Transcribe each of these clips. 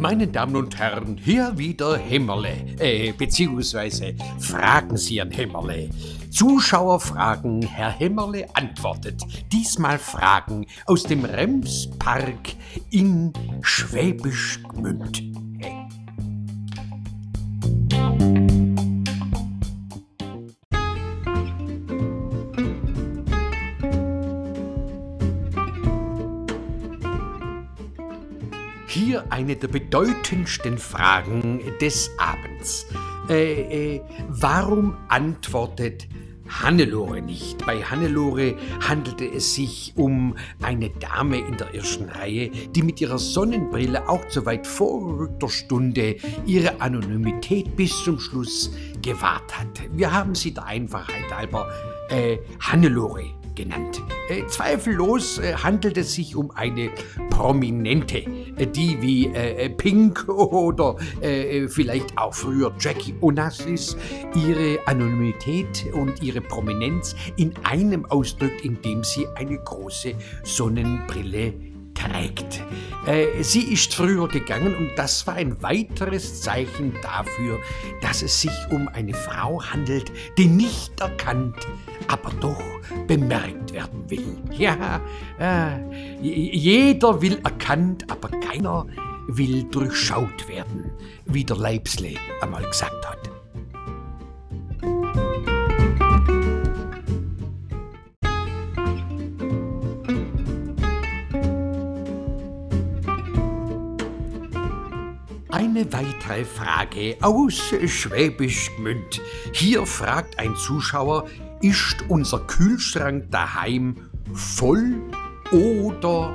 Meine Damen und Herren, hier wieder Hämmerle, äh, beziehungsweise fragen Sie an Hämmerle. Zuschauer fragen, Herr Hämmerle antwortet. Diesmal Fragen aus dem Remspark in Schwäbisch Gmünd. Hier eine der bedeutendsten Fragen des Abends. Äh, äh, warum antwortet Hannelore nicht? Bei Hannelore handelte es sich um eine Dame in der ersten Reihe, die mit ihrer Sonnenbrille auch zu weit vorgerückter Stunde ihre Anonymität bis zum Schluss gewahrt hat. Wir haben sie der Einfachheit halber äh, Hannelore genannt. Äh, zweifellos äh, handelt es sich um eine Prominente, äh, die wie äh, äh, Pink oder äh, vielleicht auch früher Jackie Onassis ihre Anonymität und ihre Prominenz in einem ausdrückt, indem sie eine große Sonnenbrille trägt. Äh, sie ist früher gegangen und das war ein weiteres Zeichen dafür, dass es sich um eine Frau handelt, die nicht erkannt, aber doch bemerkt werden will. Ja, äh, jeder will erkannt, aber keiner will durchschaut werden, wie der Leibsle einmal gesagt hat. Eine weitere Frage aus Schwäbisch Gmünd. Hier fragt ein Zuschauer, ist unser Kühlschrank daheim voll oder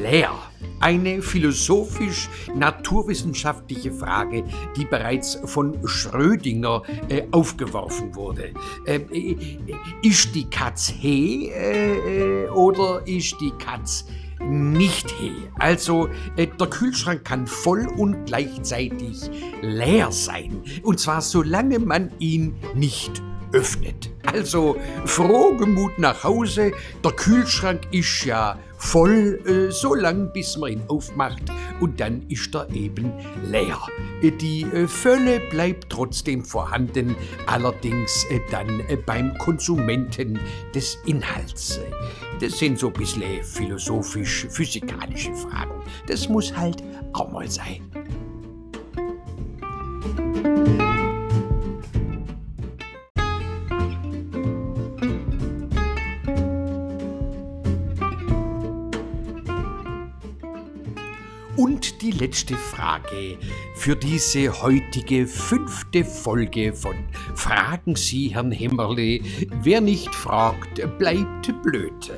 leer? Eine philosophisch-naturwissenschaftliche Frage, die bereits von Schrödinger äh, aufgeworfen wurde. Ähm, äh, ist die Katz he äh, oder ist die Katz nicht he? Also äh, der Kühlschrank kann voll und gleichzeitig leer sein. Und zwar solange man ihn nicht öffnet. Also frohgemut nach Hause, der Kühlschrank ist ja voll, äh, so lang bis man ihn aufmacht und dann ist er eben leer. Äh, die äh, Fülle bleibt trotzdem vorhanden, allerdings äh, dann beim Konsumenten des Inhalts. Das sind so ein bisschen philosophisch-physikalische Fragen. Das muss halt auch mal sein. Und die letzte Frage für diese heutige fünfte Folge von Fragen Sie Herrn Hämmerle. Wer nicht fragt, bleibt blöd.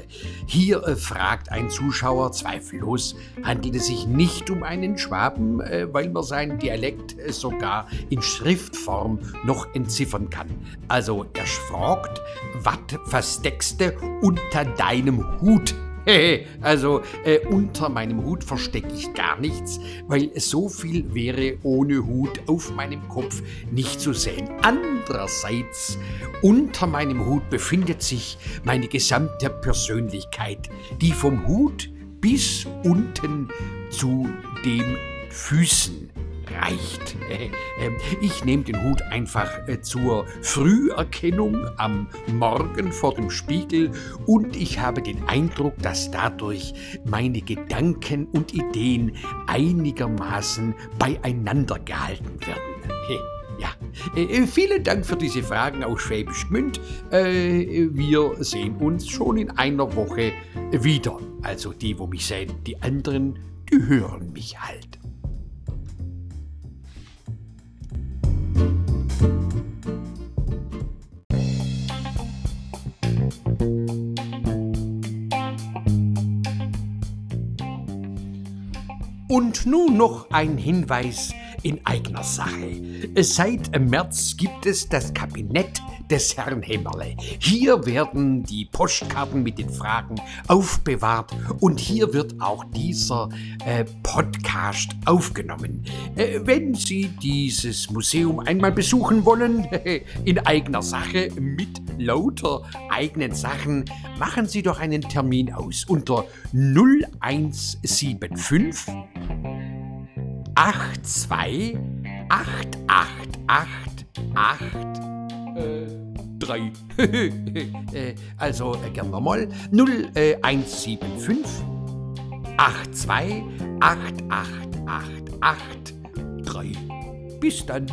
Hier äh, fragt ein Zuschauer zweifellos, handelt es sich nicht um einen Schwaben, äh, weil man seinen Dialekt äh, sogar in Schriftform noch entziffern kann. Also er fragt, was versteckst du unter deinem Hut? also äh, unter meinem Hut verstecke ich gar nichts, weil so viel wäre ohne Hut auf meinem Kopf nicht zu sehen. Andererseits, unter meinem Hut befindet sich meine gesamte Persönlichkeit, die vom Hut bis unten zu den Füßen reicht. Ähm, ich nehme den Hut einfach äh, zur Früherkennung am Morgen vor dem Spiegel und ich habe den Eindruck, dass dadurch meine Gedanken und Ideen einigermaßen beieinander gehalten werden. Ja, äh, vielen Dank für diese Fragen aus Schwäbisch Gmünd. Äh, wir sehen uns schon in einer Woche wieder. Also die, wo mich sehen, die anderen, die hören mich halt. Und nun noch ein Hinweis in eigener Sache. Seit März gibt es das Kabinett des Herrn Hämmerle. Hier werden die Postkarten mit den Fragen aufbewahrt und hier wird auch dieser äh, Podcast aufgenommen. Äh, wenn Sie dieses Museum einmal besuchen wollen, in eigener Sache, mit lauter eigenen Sachen, machen Sie doch einen Termin aus unter 0175 82 888 3. also äh, gern nochmal 0175 82 888 3. Bis dann.